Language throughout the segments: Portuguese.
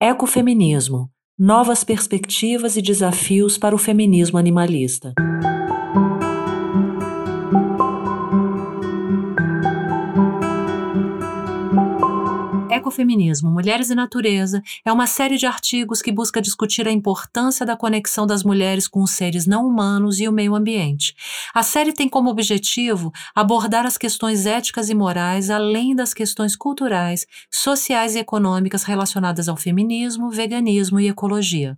Ecofeminismo Novas perspectivas e desafios para o feminismo animalista. Ecofeminismo, Mulheres e Natureza é uma série de artigos que busca discutir a importância da conexão das mulheres com os seres não humanos e o meio ambiente. A série tem como objetivo abordar as questões éticas e morais além das questões culturais, sociais e econômicas relacionadas ao feminismo, veganismo e ecologia.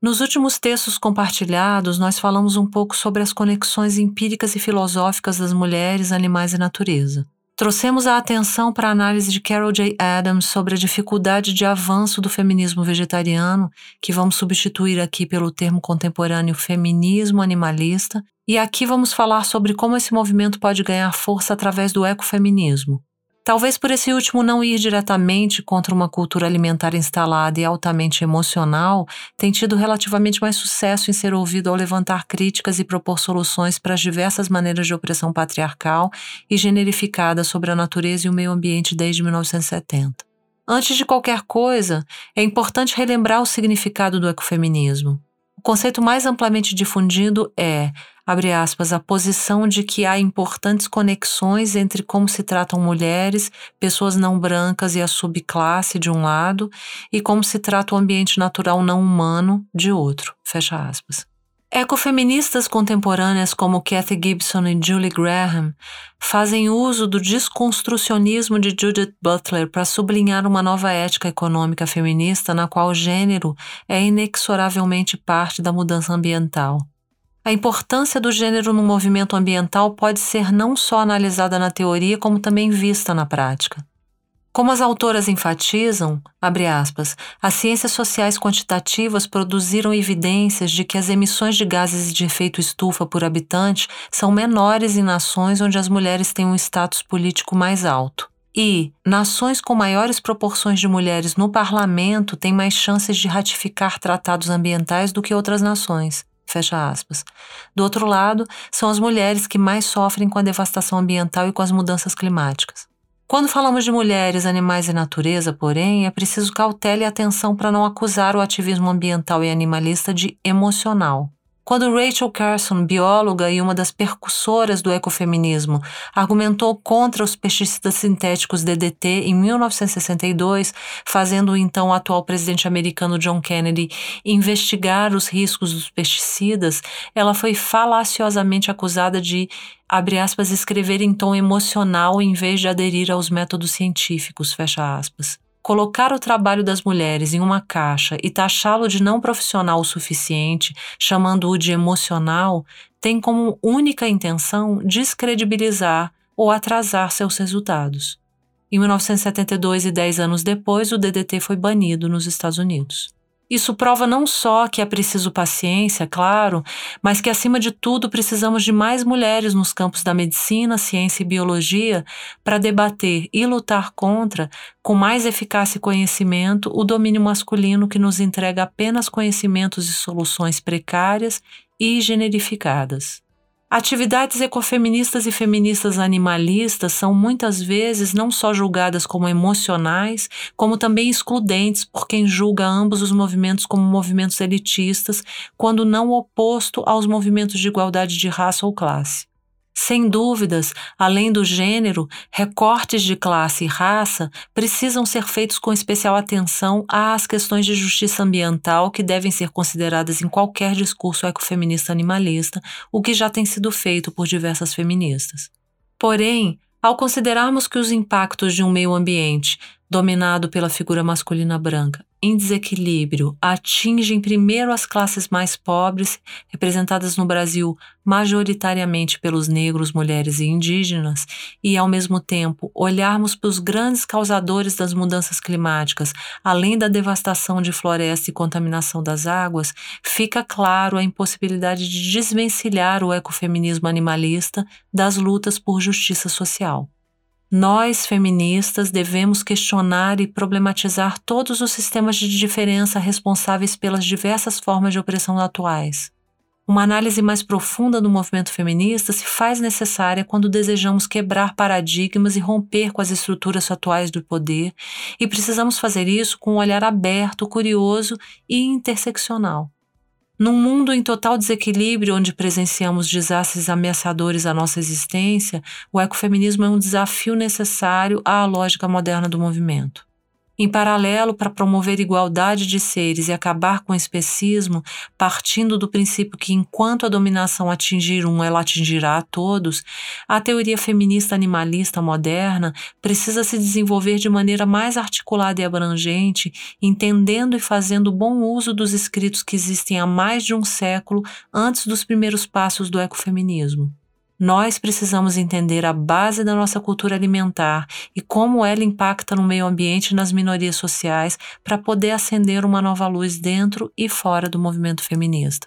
Nos últimos textos compartilhados, nós falamos um pouco sobre as conexões empíricas e filosóficas das mulheres, animais e natureza. Trouxemos a atenção para a análise de Carol J. Adams sobre a dificuldade de avanço do feminismo vegetariano, que vamos substituir aqui pelo termo contemporâneo feminismo animalista, e aqui vamos falar sobre como esse movimento pode ganhar força através do ecofeminismo. Talvez por esse último não ir diretamente contra uma cultura alimentar instalada e altamente emocional, tem tido relativamente mais sucesso em ser ouvido ao levantar críticas e propor soluções para as diversas maneiras de opressão patriarcal e generificada sobre a natureza e o meio ambiente desde 1970. Antes de qualquer coisa, é importante relembrar o significado do ecofeminismo. O conceito mais amplamente difundido é abre aspas, a posição de que há importantes conexões entre como se tratam mulheres, pessoas não brancas e a subclasse de um lado, e como se trata o ambiente natural não humano de outro, fecha aspas. Ecofeministas contemporâneas como Kathy Gibson e Julie Graham fazem uso do desconstrucionismo de Judith Butler para sublinhar uma nova ética econômica feminista na qual o gênero é inexoravelmente parte da mudança ambiental. A importância do gênero no movimento ambiental pode ser não só analisada na teoria, como também vista na prática. Como as autoras enfatizam, aspas, as ciências sociais quantitativas produziram evidências de que as emissões de gases de efeito estufa por habitante são menores em nações onde as mulheres têm um status político mais alto. E nações com maiores proporções de mulheres no parlamento têm mais chances de ratificar tratados ambientais do que outras nações. Fecha aspas. Do outro lado, são as mulheres que mais sofrem com a devastação ambiental e com as mudanças climáticas. Quando falamos de mulheres, animais e natureza, porém, é preciso cautela e atenção para não acusar o ativismo ambiental e animalista de emocional. Quando Rachel Carson, bióloga e uma das percussoras do ecofeminismo, argumentou contra os pesticidas sintéticos DDT em 1962, fazendo então o atual presidente americano John Kennedy investigar os riscos dos pesticidas, ela foi falaciosamente acusada de abre aspas, escrever em tom emocional em vez de aderir aos métodos científicos, fecha aspas. Colocar o trabalho das mulheres em uma caixa e taxá-lo de não profissional o suficiente, chamando-o de emocional, tem como única intenção descredibilizar ou atrasar seus resultados. Em 1972 e dez anos depois, o DDT foi banido nos Estados Unidos. Isso prova não só que é preciso paciência, claro, mas que, acima de tudo, precisamos de mais mulheres nos campos da medicina, ciência e biologia para debater e lutar contra, com mais eficácia e conhecimento, o domínio masculino que nos entrega apenas conhecimentos e soluções precárias e generificadas. Atividades ecofeministas e feministas animalistas são muitas vezes não só julgadas como emocionais, como também excludentes por quem julga ambos os movimentos como movimentos elitistas, quando não oposto aos movimentos de igualdade de raça ou classe. Sem dúvidas, além do gênero, recortes de classe e raça precisam ser feitos com especial atenção às questões de justiça ambiental que devem ser consideradas em qualquer discurso ecofeminista animalista, o que já tem sido feito por diversas feministas. Porém, ao considerarmos que os impactos de um meio ambiente dominado pela figura masculina branca em desequilíbrio atingem primeiro as classes mais pobres, representadas no Brasil majoritariamente pelos negros, mulheres e indígenas, e, ao mesmo tempo, olharmos para os grandes causadores das mudanças climáticas, além da devastação de floresta e contaminação das águas, fica claro a impossibilidade de desvencilhar o ecofeminismo animalista das lutas por justiça social. Nós, feministas, devemos questionar e problematizar todos os sistemas de diferença responsáveis pelas diversas formas de opressão atuais. Uma análise mais profunda do movimento feminista se faz necessária quando desejamos quebrar paradigmas e romper com as estruturas atuais do poder, e precisamos fazer isso com um olhar aberto, curioso e interseccional. Num mundo em total desequilíbrio, onde presenciamos desastres ameaçadores à nossa existência, o ecofeminismo é um desafio necessário à lógica moderna do movimento. Em paralelo, para promover igualdade de seres e acabar com o especismo, partindo do princípio que enquanto a dominação atingir um, ela atingirá a todos, a teoria feminista animalista moderna precisa se desenvolver de maneira mais articulada e abrangente, entendendo e fazendo bom uso dos escritos que existem há mais de um século antes dos primeiros passos do ecofeminismo. Nós precisamos entender a base da nossa cultura alimentar e como ela impacta no meio ambiente e nas minorias sociais para poder acender uma nova luz dentro e fora do movimento feminista.